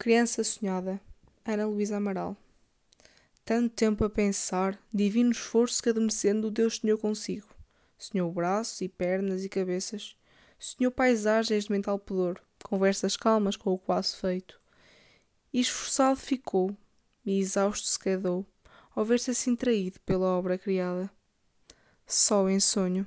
Criança sonhada, Ana Luísa Amaral. Tanto tempo a pensar, divino esforço que adormecendo o Deus sonhou consigo. Sonhou braços e pernas e cabeças. Sonhou paisagens de mental pudor, conversas calmas com o quase feito. E esforçado ficou, e exausto se quedou, ao ver-se assim traído pela obra criada. Só em sonho.